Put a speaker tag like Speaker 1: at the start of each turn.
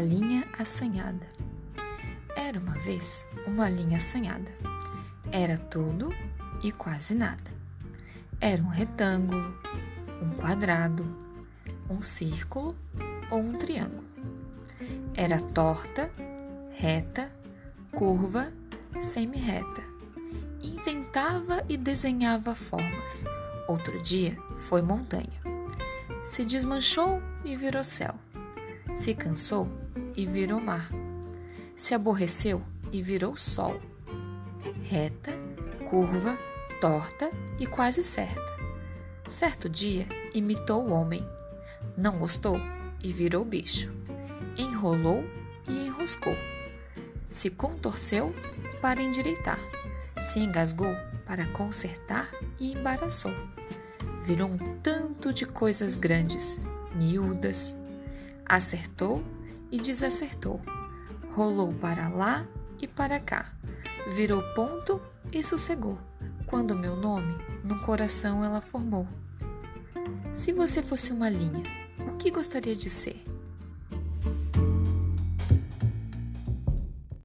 Speaker 1: linha assanhada. Era uma vez uma linha assanhada. Era tudo e quase nada. Era um retângulo, um quadrado, um círculo ou um triângulo. Era torta, reta, curva, semi-reta. Inventava e desenhava formas. Outro dia foi montanha. Se desmanchou e virou céu. Se cansou e virou mar. Se aborreceu e virou sol. Reta, curva, torta e quase certa. Certo dia imitou o homem. Não gostou e virou bicho. Enrolou e enroscou. Se contorceu para endireitar. Se engasgou para consertar e embaraçou. Virou um tanto de coisas grandes, miúdas, acertou e desacertou, rolou para lá e para cá, virou ponto e sossegou, quando meu nome no coração ela formou. Se você fosse uma linha, o que gostaria de ser?